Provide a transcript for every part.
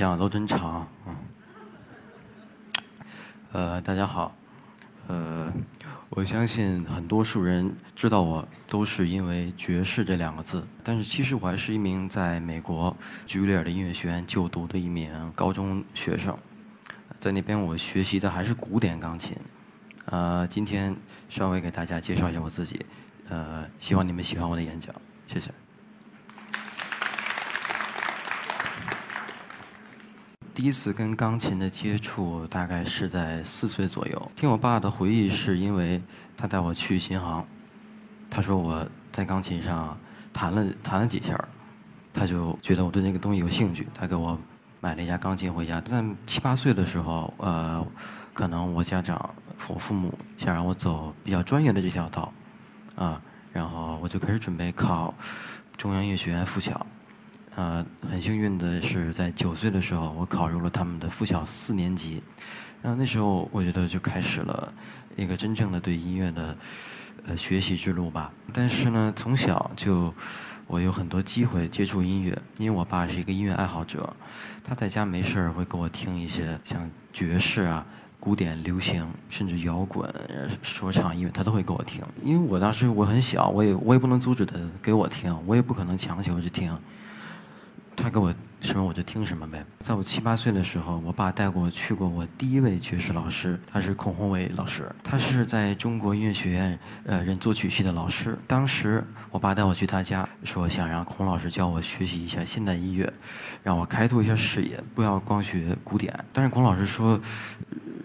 演讲都真长，嗯。呃，大家好，呃，我相信很多数人知道我都是因为爵士这两个字，但是其实我还是一名在美国居里尔的音乐学院就读的一名高中学生，在那边我学习的还是古典钢琴。呃，今天稍微给大家介绍一下我自己，呃，希望你们喜欢我的演讲，谢谢。第一次跟钢琴的接触大概是在四岁左右。听我爸的回忆，是因为他带我去琴行，他说我在钢琴上弹了弹了几下，他就觉得我对那个东西有兴趣，他给我买了一架钢琴回家。在七八岁的时候，呃，可能我家长我父母想让我走比较专业的这条道，啊，然后我就开始准备考中央音乐学院附小。呃，很幸运的是，在九岁的时候，我考入了他们的附小四年级。然后那时候，我觉得就开始了一个真正的对音乐的呃学习之路吧。但是呢，从小就我有很多机会接触音乐，因为我爸是一个音乐爱好者，他在家没事儿会给我听一些像爵士啊、古典、流行，甚至摇滚、说唱音乐，他都会给我听。因为我当时我很小，我也我也不能阻止他给我听，我也不可能强求去听。他给我什么我就听什么呗。在我七八岁的时候，我爸带过我去过我第一位爵士老师，他是孔宏伟老师，他是在中国音乐学院呃任作曲系的老师。当时我爸带我去他家，说想让孔老师教我学习一下现代音乐，让我开拓一下视野，不要光学古典。但是孔老师说，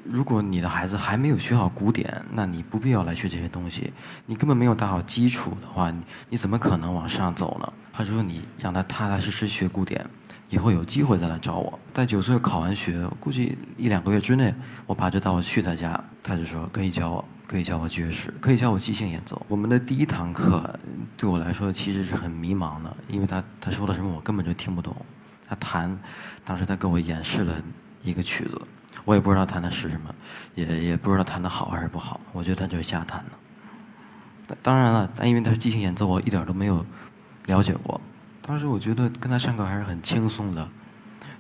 如果你的孩子还没有学好古典，那你不必要来学这些东西。你根本没有打好基础的话，你你怎么可能往上走呢？他说：“你让他踏踏实实学古典，以后有机会再来找我。”在九岁考完学，估计一两个月之内，我爸就带我去他家，他就说：“可以教我，可以教我爵士，可以教我即兴演奏。”我们的第一堂课对我来说其实是很迷茫的，因为他他说的什么我根本就听不懂。他弹，当时他给我演示了一个曲子，我也不知道弹的是什么，也也不知道弹的好还是不好。我觉得他就是瞎弹的。当然了，但因为他是即兴演奏，我一点都没有。了解过，当时我觉得跟他上课还是很轻松的，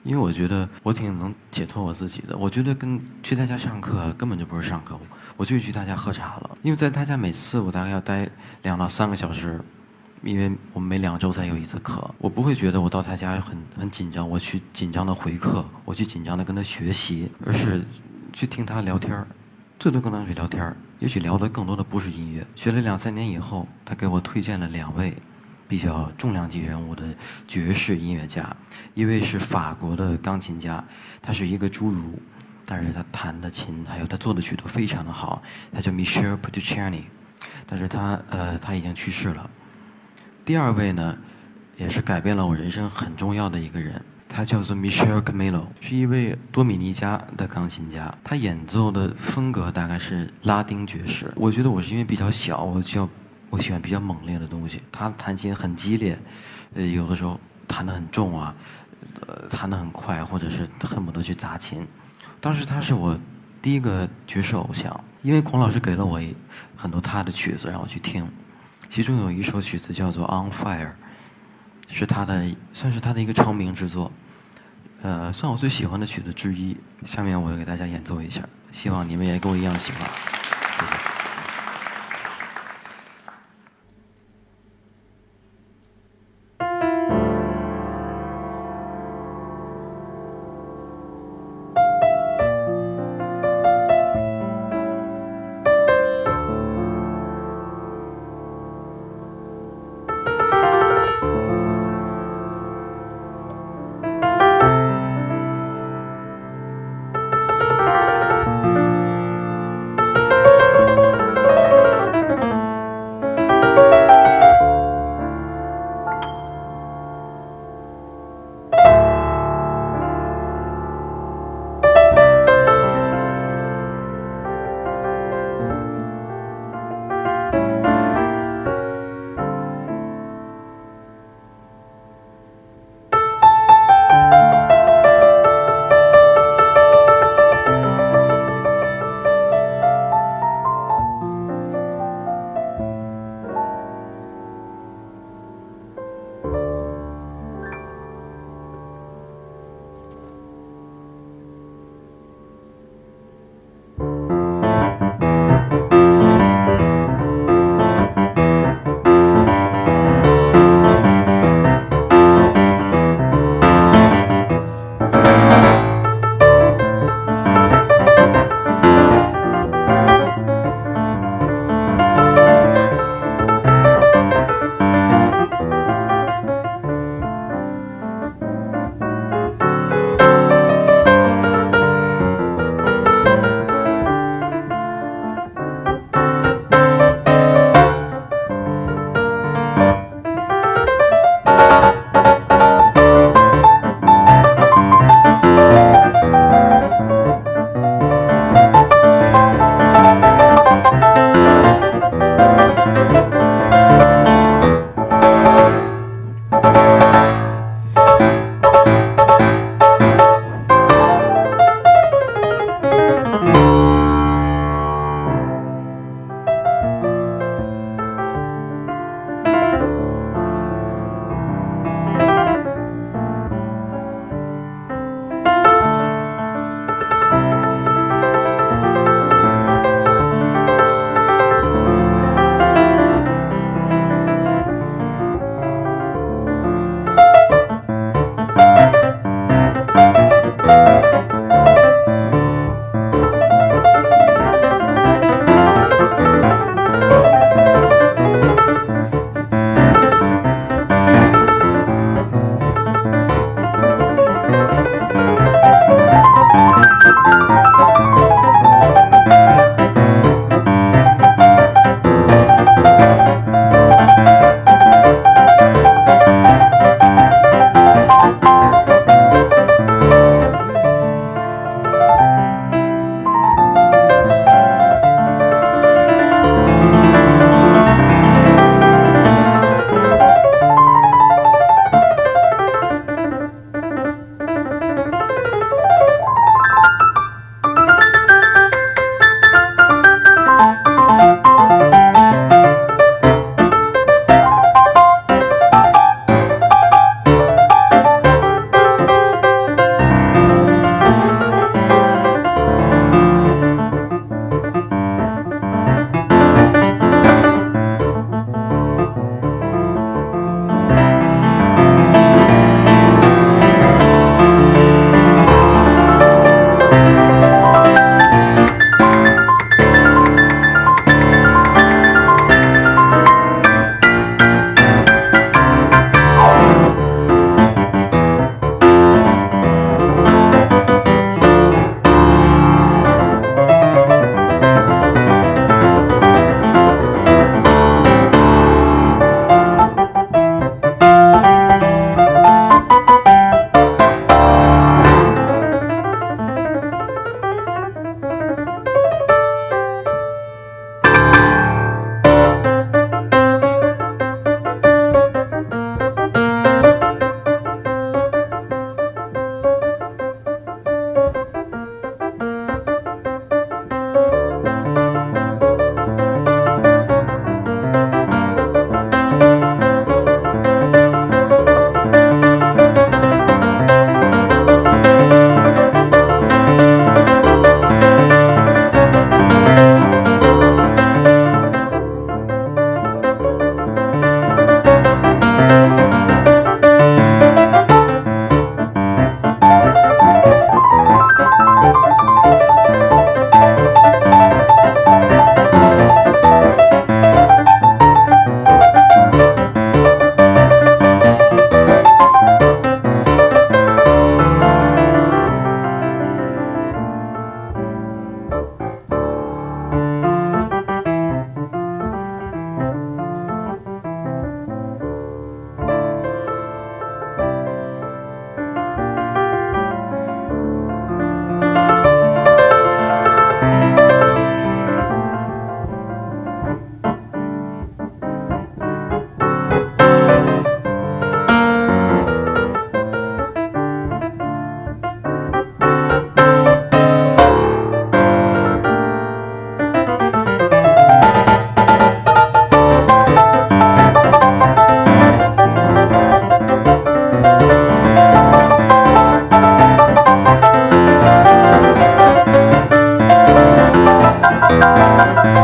因为我觉得我挺能解脱我自己的。我觉得跟去他家上课根本就不是上课，我就去他家喝茶了。因为在他家每次我大概要待两到三个小时，因为我们每两周才有一次课，我不会觉得我到他家很很紧张，我去紧张的回课，我去紧张的跟他学习，而是去听他聊天儿最多跟他聊天儿也许聊的更多的不是音乐。学了两三年以后，他给我推荐了两位。比较重量级人物的爵士音乐家，一位是法国的钢琴家，他是一个侏儒，但是他弹的琴还有他做的曲都非常的好，他叫 Michel Petrucciani，但是他呃他已经去世了。第二位呢，也是改变了我人生很重要的一个人，他叫做 Michel Camilo，是一位多米尼加的钢琴家，他演奏的风格大概是拉丁爵士。我觉得我是因为比较小，我就。我喜欢比较猛烈的东西，他弹琴很激烈，呃，有的时候弹得很重啊，呃，弹得很快，或者是恨不得去砸琴。当时他是我第一个爵士偶像，因为孔老师给了我很多他的曲子让我去听，其中有一首曲子叫做《On Fire》，是他的算是他的一个成名之作，呃，算我最喜欢的曲子之一。下面我要给大家演奏一下，希望你们也跟我一样喜欢，谢谢。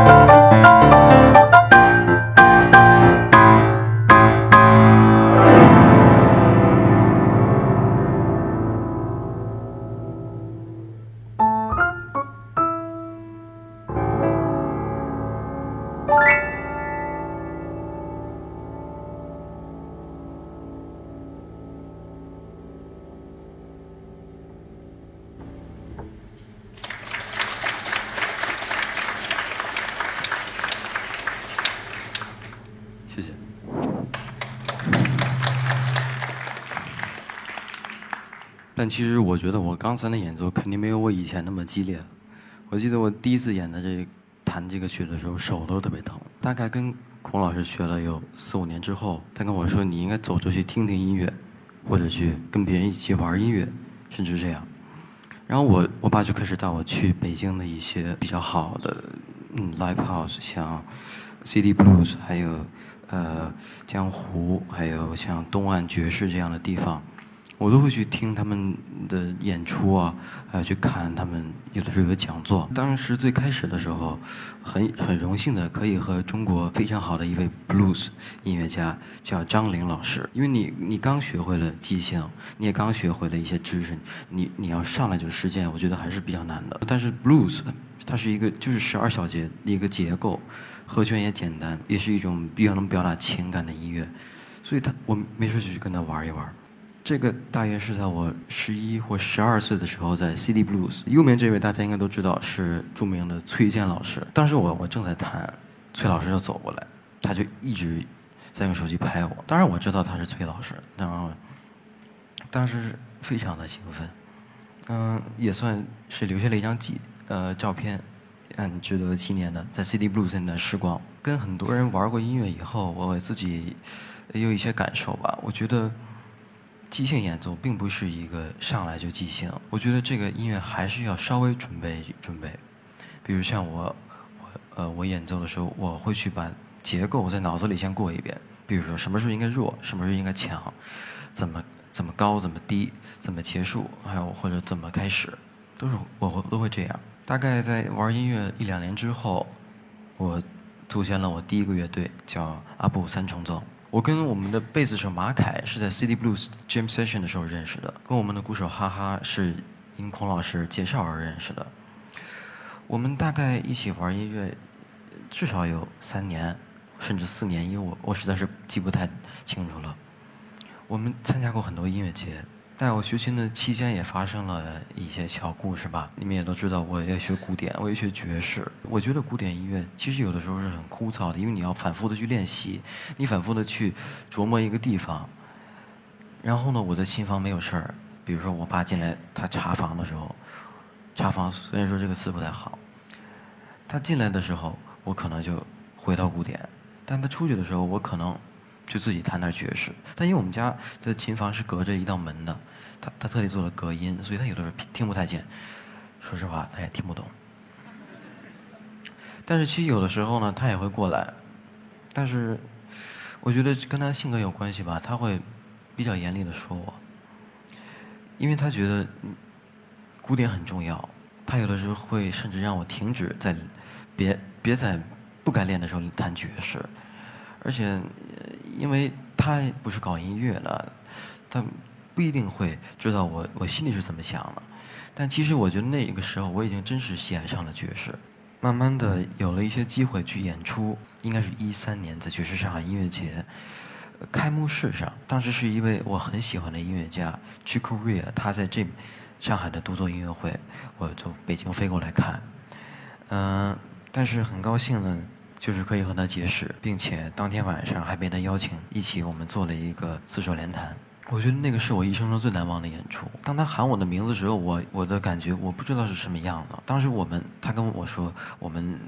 Música 我觉得我刚才的演奏肯定没有我以前那么激烈。我记得我第一次演的这弹这个曲的时候，手都特别疼。大概跟孔老师学了有四五年之后，他跟我说：“你应该走出去听听音乐，或者去跟别人一起玩音乐，甚至这样。”然后我我爸就开始带我去北京的一些比较好的嗯 live house，像 City Blues，还有呃江湖，还有像东岸爵士这样的地方。我都会去听他们的演出啊，还有去看他们有的时候有讲座。当时最开始的时候，很很荣幸的可以和中国非常好的一位 blues 音乐家叫张玲老师，因为你你刚学会了即兴，你也刚学会了一些知识，你你要上来就实践，我觉得还是比较难的。但是 blues 它是一个就是十二小节一个结构，和弦也简单，也是一种比较能表达情感的音乐，所以他我没事就去跟他玩一玩。这个大约是在我十一或十二岁的时候，在 CD Blues。右面这位大家应该都知道是著名的崔健老师。当时我我正在弹，崔老师就走过来，他就一直在用手机拍我。当然我知道他是崔老师，然后当时非常的兴奋，嗯，也算是留下了一张记呃照片，很值得纪念的，在 CD Blues 的时光。跟很多人玩过音乐以后，我自己也有一些感受吧。我觉得。即兴演奏并不是一个上来就即兴，我觉得这个音乐还是要稍微准备准备。比如像我，我呃，我演奏的时候，我会去把结构在脑子里先过一遍。比如说什么时候应该弱，什么时候应该强，怎么怎么高，怎么低，怎么结束，还有或者怎么开始，都是我会都会这样。大概在玩音乐一两年之后，我组建了我第一个乐队，叫阿布三重奏。我跟我们的贝斯手马凯是在 CD Blues Jam Session 的时候认识的，跟我们的鼓手哈哈是因孔老师介绍而认识的。我们大概一起玩音乐，至少有三年，甚至四年，因为我我实在是记不太清楚了。我们参加过很多音乐节。在我学琴的期间，也发生了一些小故事吧。你们也都知道，我也学古典，我也学爵士。我觉得古典音乐其实有的时候是很枯燥的，因为你要反复的去练习，你反复的去琢磨一个地方。然后呢，我的琴房没有事儿，比如说我爸进来，他查房的时候，查房虽然说这个词不太好，他进来的时候，我可能就回到古典；但他出去的时候，我可能就自己弹点爵士。但因为我们家的琴房是隔着一道门的。他他特地做了隔音，所以他有的时候听不太见。说实话，他也听不懂。但是其实有的时候呢，他也会过来。但是我觉得跟他性格有关系吧，他会比较严厉的说我，因为他觉得古典很重要。他有的时候会甚至让我停止在别别在不该练的时候弹爵士，而且因为他不是搞音乐的，他。不一定会知道我我心里是怎么想的，但其实我觉得那个时候我已经真是喜爱上了爵士，慢慢的有了一些机会去演出，应该是一三年在爵士上海音乐节开幕式上，当时是一位我很喜欢的音乐家 Chico Rea，他在这上海的独奏音乐会，我从北京飞过来看，嗯，但是很高兴呢，就是可以和他结识，并且当天晚上还被他邀请一起，我们做了一个四手联弹。我觉得那个是我一生中最难忘的演出。当他喊我的名字时候，我我的感觉我不知道是什么样的。当时我们他跟我说我们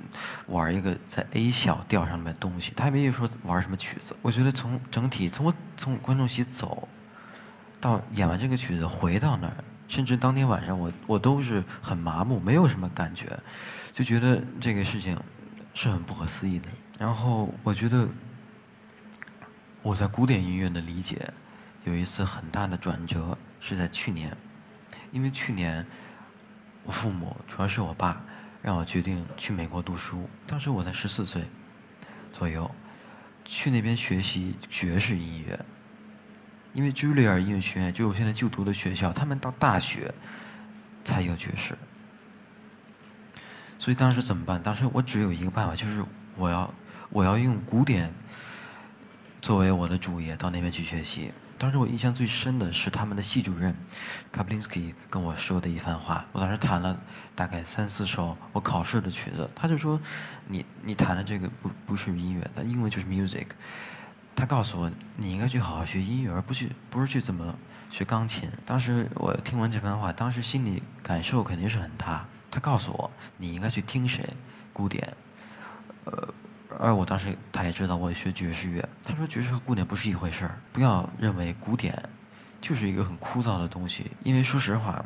玩一个在 A 小调上面东西，他也没有说玩什么曲子。我觉得从整体从我从观众席走到演完这个曲子回到那儿，甚至当天晚上我我都是很麻木，没有什么感觉，就觉得这个事情是很不可思议的。然后我觉得我在古典音乐的理解。有一次很大的转折是在去年，因为去年我父母主要是我爸让我决定去美国读书，当时我才十四岁左右，去那边学习爵士音乐，因为茱莉尔音乐学院就我现在就读的学校，他们到大学才有爵士，所以当时怎么办？当时我只有一个办法，就是我要我要用古典作为我的主业到那边去学习。当时我印象最深的是他们的系主任卡布林斯基跟我说的一番话。我当时弹了大概三四首我考试的曲子，他就说：“你你弹的这个不不是音乐，但英文就是 music。他告诉我，你应该去好好学音乐，而不去不是去怎么学钢琴。当时我听完这番话，当时心里感受肯定是很大。他告诉我，你应该去听谁，古典，呃，而我当时他也知道我学爵士乐。他说爵士和古典不是一回事儿，不要认为古典就是一个很枯燥的东西。因为说实话，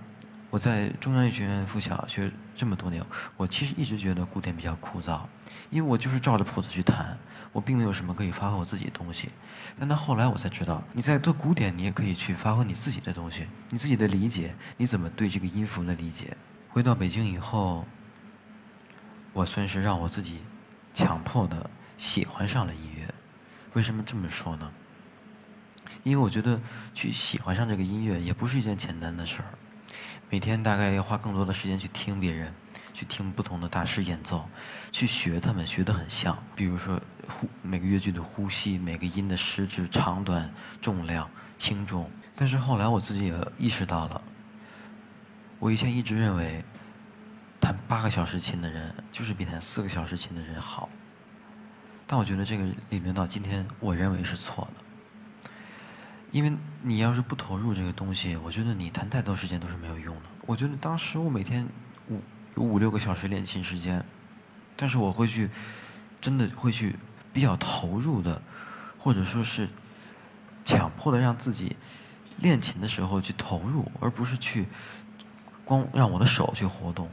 我在中央音乐学院附小学这么多年，我其实一直觉得古典比较枯燥，因为我就是照着谱子去弹。我并没有什么可以发挥我自己的东西，但到后来我才知道，你在做古典，你也可以去发挥你自己的东西，你自己的理解，你怎么对这个音符的理解。回到北京以后，我算是让我自己强迫的喜欢上了音乐。为什么这么说呢？因为我觉得去喜欢上这个音乐也不是一件简单的事儿，每天大概要花更多的时间去听别人。去听不同的大师演奏，去学他们，学得很像。比如说，呼每个乐句的呼吸，每个音的失质、长短、重量、轻重。但是后来我自己也意识到了，我以前一直认为，弹八个小时琴的人就是比弹四个小时琴的人好。但我觉得这个理论到今天，我认为是错的。因为你要是不投入这个东西，我觉得你弹太多时间都是没有用的。我觉得当时我每天五。有五六个小时练琴时间，但是我会去，真的会去比较投入的，或者说是强迫的让自己练琴的时候去投入，而不是去光让我的手去活动。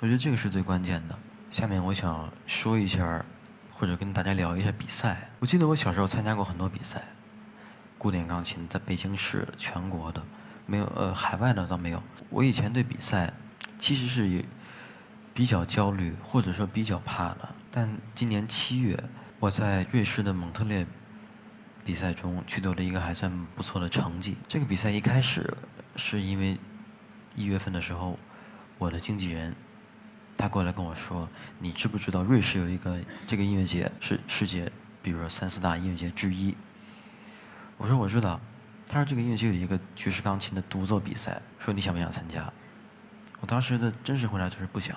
我觉得这个是最关键的。下面我想说一下，或者跟大家聊一下比赛。我记得我小时候参加过很多比赛，古典钢琴在北京市全国的，没有呃海外的倒没有。我以前对比赛其实是。比较焦虑，或者说比较怕的。但今年七月，我在瑞士的蒙特列比赛中取得了一个还算不错的成绩。这个比赛一开始是因为一月份的时候，我的经纪人他过来跟我说：“你知不知道瑞士有一个这个音乐节是世界，比如说三四大音乐节之一？”我说：“我知道。”他说：“这个音乐节有一个爵士钢琴的独奏比赛，说你想不想参加？”我当时的真实回答就是不想。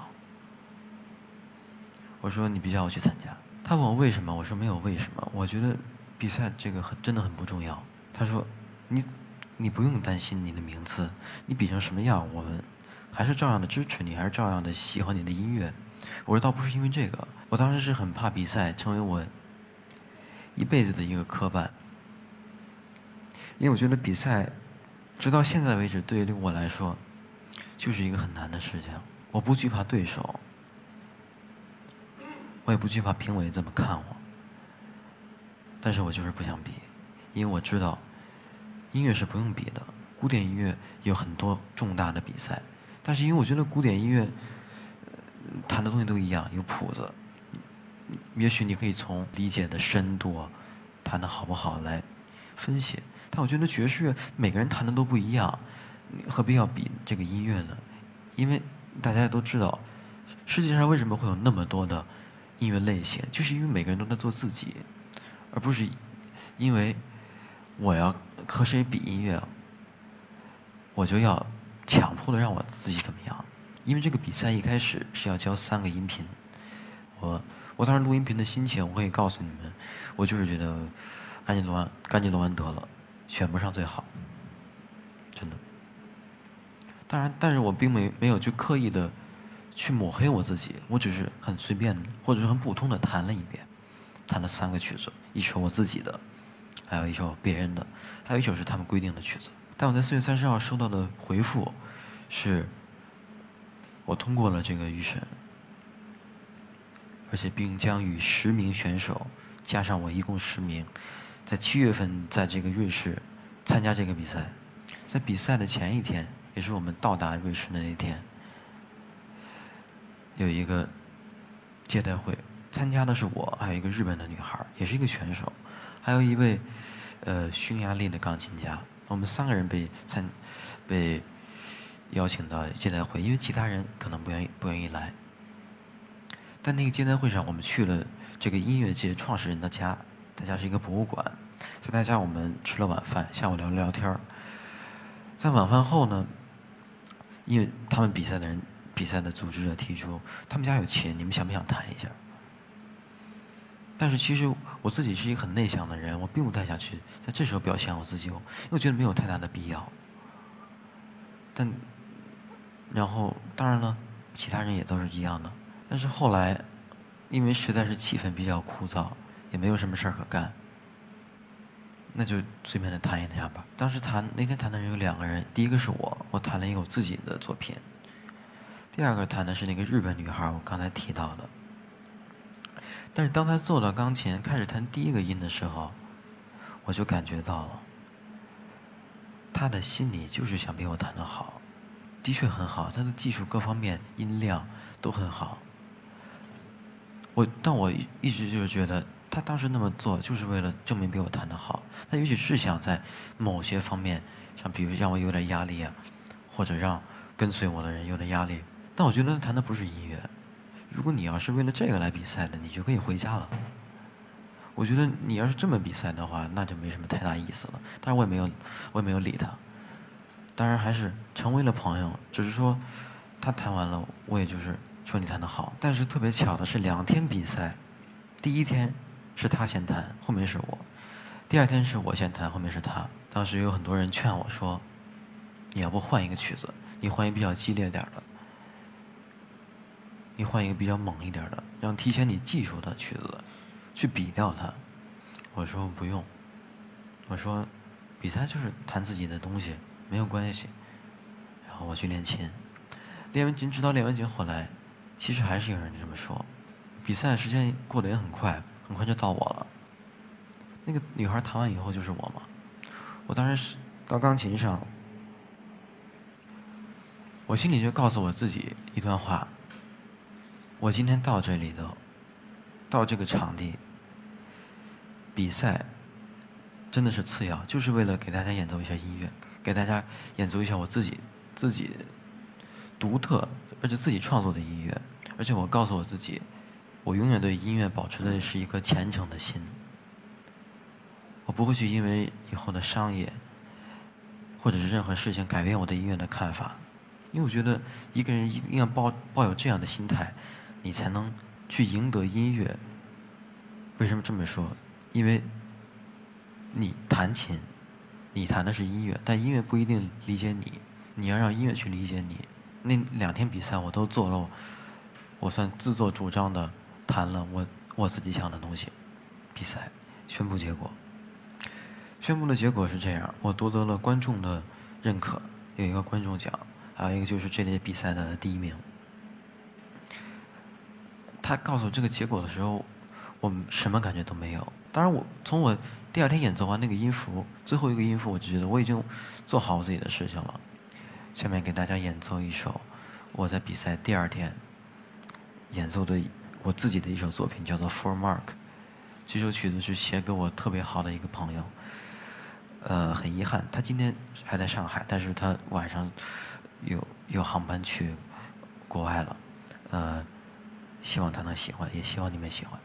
我说你别叫我去参加。他问我为什么，我说没有为什么。我觉得比赛这个很真的很不重要。他说你你不用担心你的名次，你比成什么样，我们还是照样的支持你，还是照样的喜欢你的音乐。我说倒不是因为这个，我当时是很怕比赛成为我一辈子的一个磕绊，因为我觉得比赛直到现在为止，对于我来说就是一个很难的事情。我不惧怕对手。我也不惧怕评委怎么看我，但是我就是不想比，因为我知道，音乐是不用比的。古典音乐有很多重大的比赛，但是因为我觉得古典音乐弹的东西都一样，有谱子，也许你可以从理解的深度、弹的好不好来分析。但我觉得爵士乐每个人弹的都不一样，何必要比这个音乐呢？因为大家都知道，世界上为什么会有那么多的。音乐类型，就是因为每个人都在做自己，而不是因为我要和谁比音乐，我就要强迫的让我自己怎么样。因为这个比赛一开始是要交三个音频，我我当时录音频的心情，我可以告诉你们，我就是觉得安吉罗安甘吉罗安得了，选不上最好，真的。当然，但是我并没没有去刻意的。去抹黑我自己，我只是很随便的，或者是很普通的弹了一遍，弹了三个曲子，一首我自己的，还有一首别人的，还有一首是他们规定的曲子。但我在四月三十号收到的回复是，我通过了这个预审，而且并将与十名选手加上我一共十名，在七月份在这个瑞士参加这个比赛，在比赛的前一天，也是我们到达瑞士的那天。有一个接待会，参加的是我，还有一个日本的女孩，也是一个选手，还有一位呃匈牙利的钢琴家。我们三个人被参被邀请到接待会，因为其他人可能不愿意不愿意来。但那个接待会上，我们去了这个音乐界创始人的家，他家是一个博物馆，在他家我们吃了晚饭，下午聊了聊天在晚饭后呢，因为他们比赛的人。比赛的组织者提出，他们家有琴，你们想不想弹一下？但是其实我自己是一个很内向的人，我并不太想去在这时候表现我自己，因为我觉得没有太大的必要。但，然后当然了，其他人也都是一样的。但是后来，因为实在是气氛比较枯燥，也没有什么事儿可干，那就随便的谈一下吧。当时谈那天谈的人有两个人，第一个是我，我谈了一个我自己的作品；第二个谈的是那个日本女孩，我刚才提到的。但是当他坐到钢琴开始弹第一个音的时候，我就感觉到了，他的心里就是想比我弹得好，的确很好，他的技术各方面音量都很好。我但我一直就是觉得，他当时那么做就是为了证明比我弹得好。他也许是想在某些方面，像比如让我有点压力啊，或者让跟随我的人有点压力。但我觉得他弹的不是音乐。如果你要是为了这个来比赛的，你就可以回家了。我觉得你要是这么比赛的话，那就没什么太大意思了。但是我也没有，我也没有理他。当然还是成为了朋友，只是说他弹完了，我也就是说你弹得好。但是特别巧的是，两天比赛，第一天是他先弹，后面是我；第二天是我先弹，后面是他。当时有很多人劝我说：“你要不换一个曲子，你换一个比较激烈点的。”你换一个比较猛一点的，让提前你技术的曲子，去比掉它。我说不用，我说比赛就是弹自己的东西，没有关系。然后我去练琴，练完琴直到练完琴回来，其实还是有人这么说。比赛时间过得也很快，很快就到我了。那个女孩弹完以后就是我嘛。我当时是到钢琴上，我心里就告诉我自己一段话。我今天到这里的，到这个场地比赛，真的是次要，就是为了给大家演奏一下音乐，给大家演奏一下我自己自己独特而且自己创作的音乐。而且我告诉我自己，我永远对音乐保持的是一颗虔诚的心。我不会去因为以后的商业或者是任何事情改变我对音乐的看法，因为我觉得一个人一定要抱抱有这样的心态。你才能去赢得音乐。为什么这么说？因为你弹琴，你弹的是音乐，但音乐不一定理解你。你要让音乐去理解你。那两天比赛我都做了，我算自作主张的弹了我我自己想的东西。比赛宣布结果，宣布的结果是这样：我夺得了观众的认可，有一个观众奖，还有一个就是这类比赛的第一名。他告诉我这个结果的时候，我什么感觉都没有。当然，我从我第二天演奏完那个音符，最后一个音符，我就觉得我已经做好我自己的事情了。下面给大家演奏一首我在比赛第二天演奏的我自己的一首作品，叫做《For Mark》。这首曲子是写给我特别好的一个朋友。呃，很遗憾，他今天还在上海，但是他晚上有有航班去国外了。呃。希望他能喜欢，也希望你们喜欢。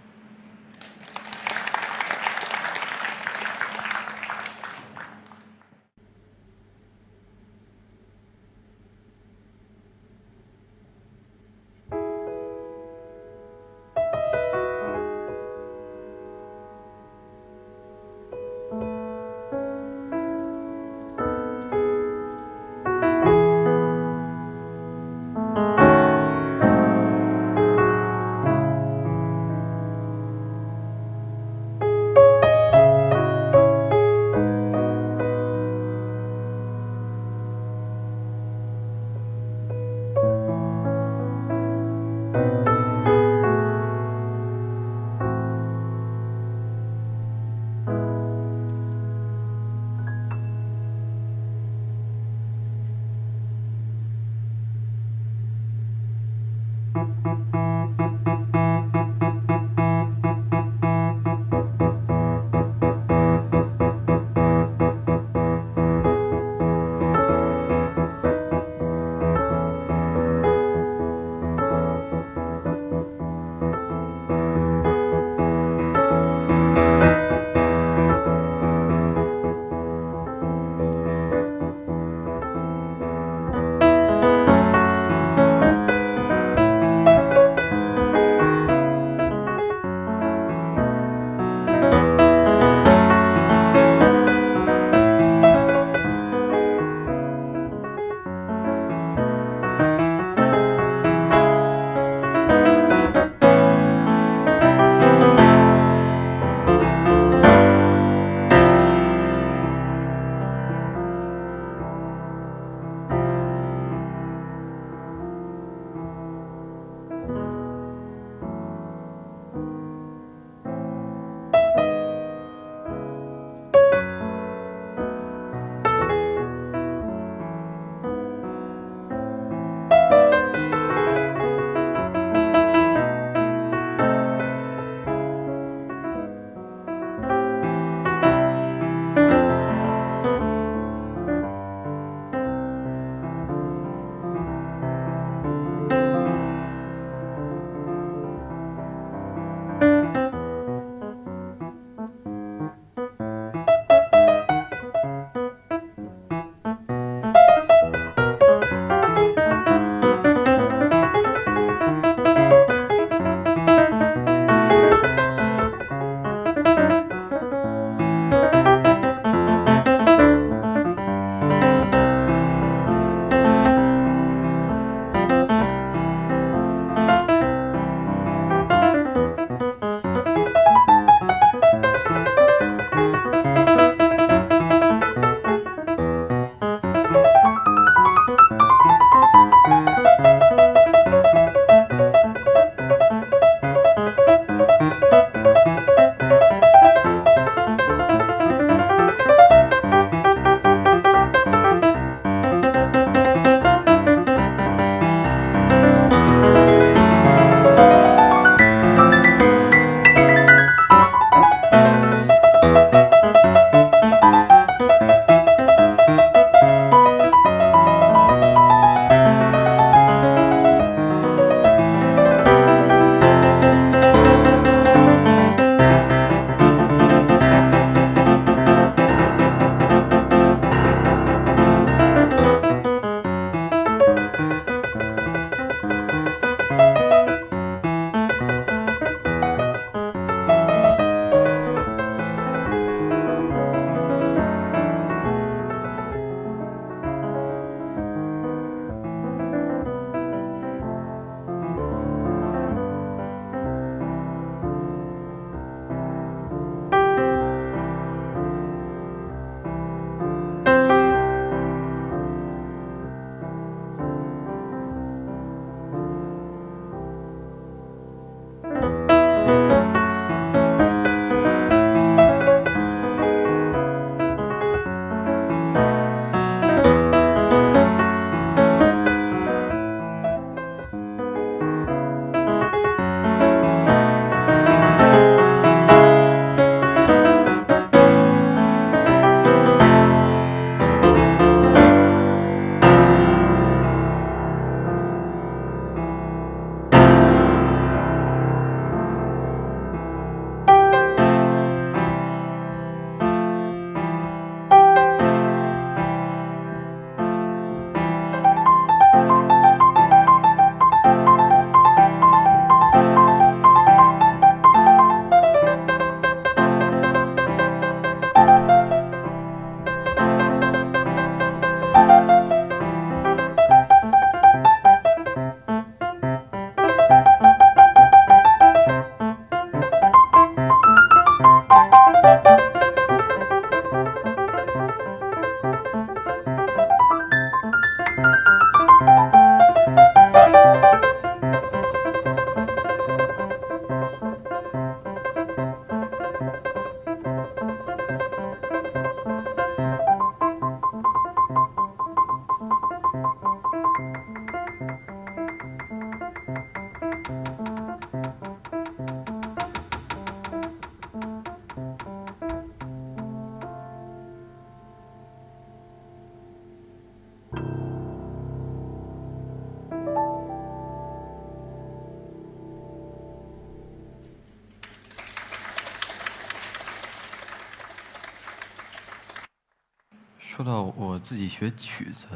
自己学曲子，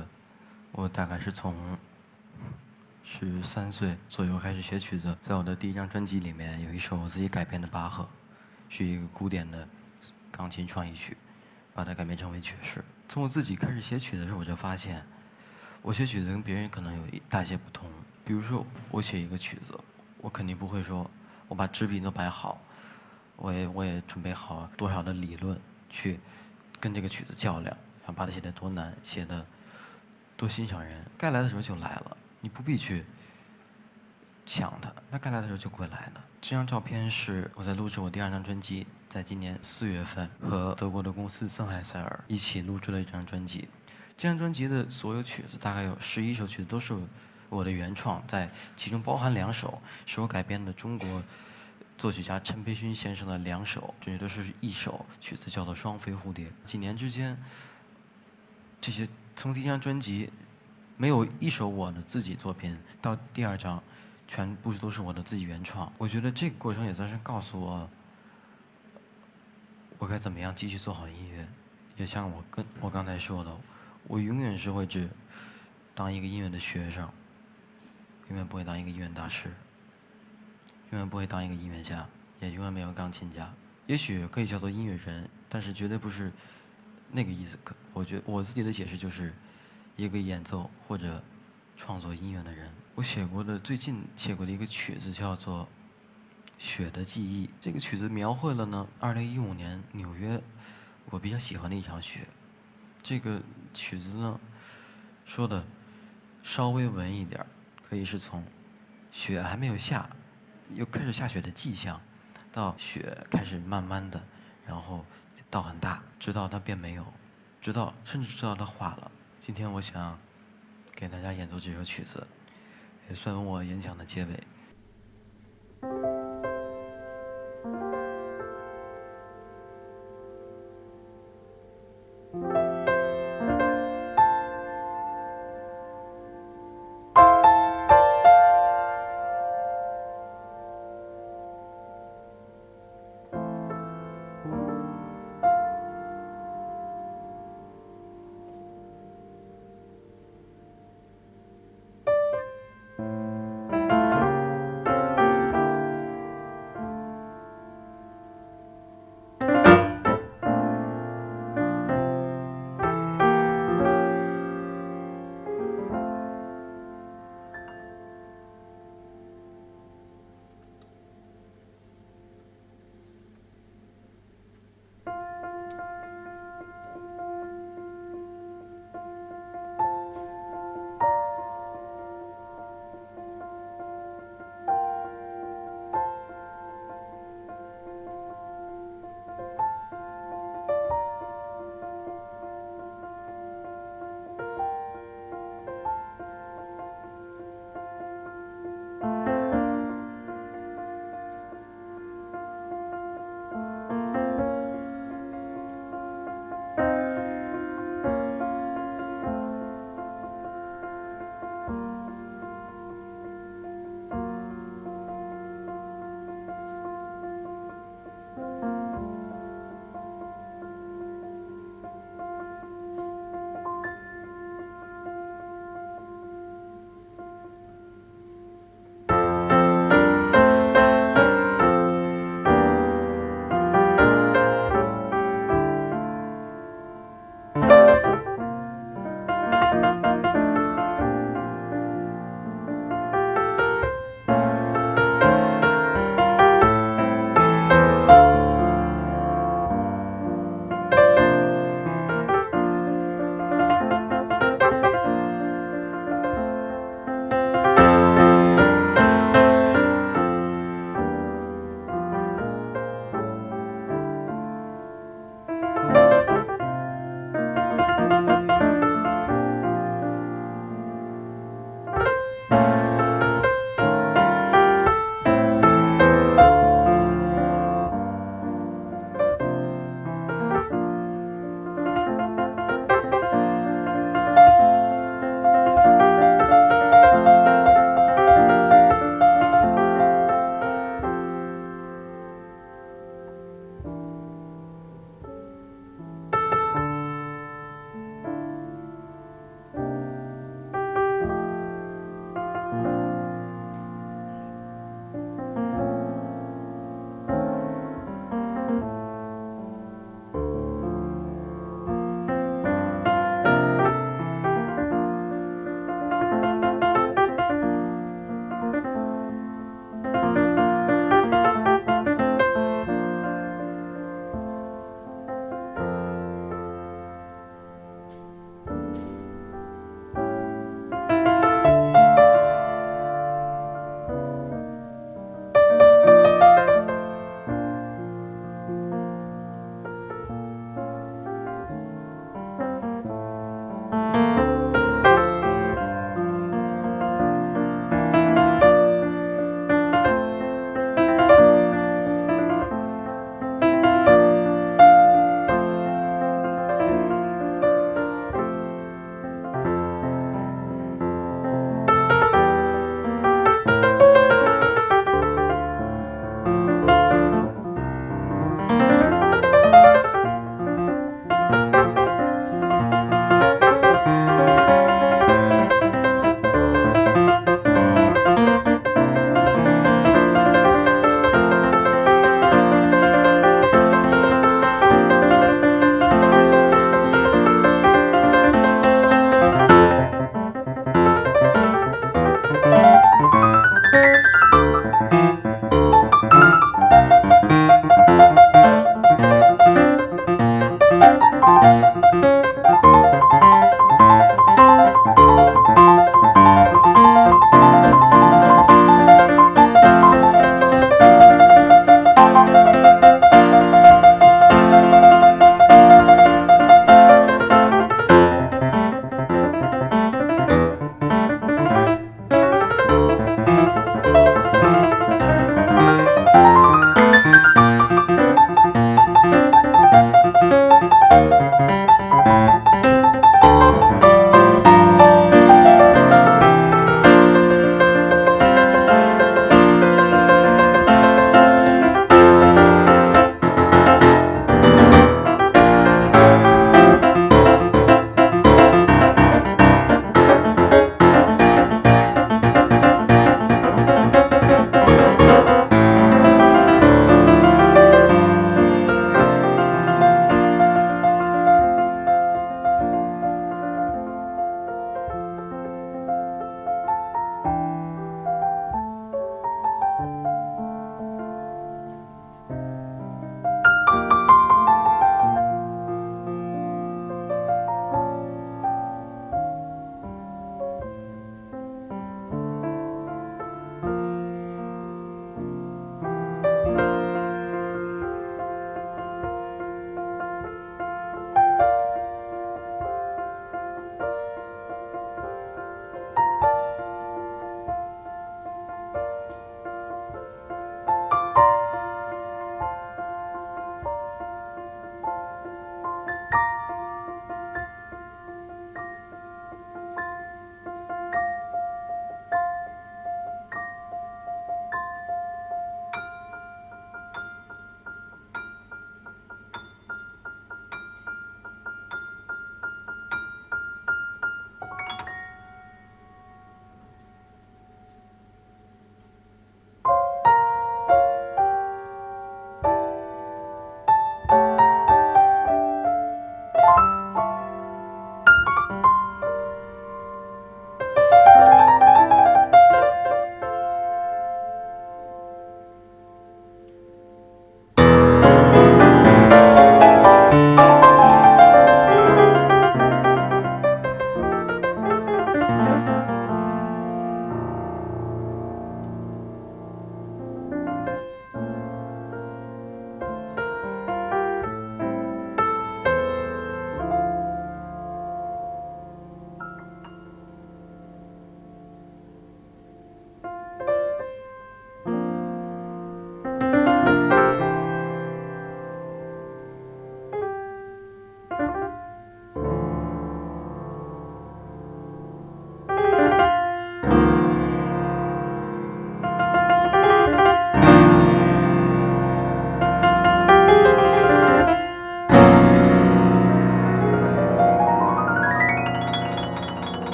我大概是从十三岁左右开始学曲子。在我的第一张专辑里面，有一首我自己改编的巴赫，是一个古典的钢琴创意曲，把它改编成为爵士。从我自己开始写曲子的时候，我就发现，我写曲子跟别人可能有一大些不同。比如说，我写一个曲子，我肯定不会说，我把纸笔都摆好，我也我也准备好多少的理论去跟这个曲子较量。把它写得多难，写的多欣赏人，该来的时候就来了，你不必去抢它，那该来的时候就会来的。这张照片是我在录制我第二张专辑，在今年四月份和德国的公司森海塞尔一起录制了一张专辑。这张专辑的所有曲子，大概有十一首曲子都是我的原创，在其中包含两首是我改编的中国作曲家陈培勋先生的两首，这些都是一首曲子叫做《双飞蝴蝶》。几年之间。这些从第一张专辑没有一首我的自己作品，到第二张全部都是我的自己原创。我觉得这个过程也算是告诉我，我该怎么样继续做好音乐。也像我跟我刚才说的，我永远是会只当一个音乐的学生，永远不会当一个音乐大师，永远不会当一个音乐家，也永远没有钢琴家。也许可以叫做音乐人，但是绝对不是。那个意思，可我觉得我自己的解释就是，一个演奏或者创作音乐的人。我写过的最近写过的一个曲子叫做《雪的记忆》，这个曲子描绘了呢，二零一五年纽约我比较喜欢的一场雪。这个曲子呢，说的稍微文一点可以是从雪还没有下，又开始下雪的迹象，到雪开始慢慢的，然后。到很大，直到它变没有，直到甚至直到它化了。今天我想给大家演奏这首曲子，也算我演讲的结尾。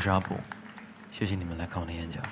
我是阿布，谢谢你们来看我的演讲。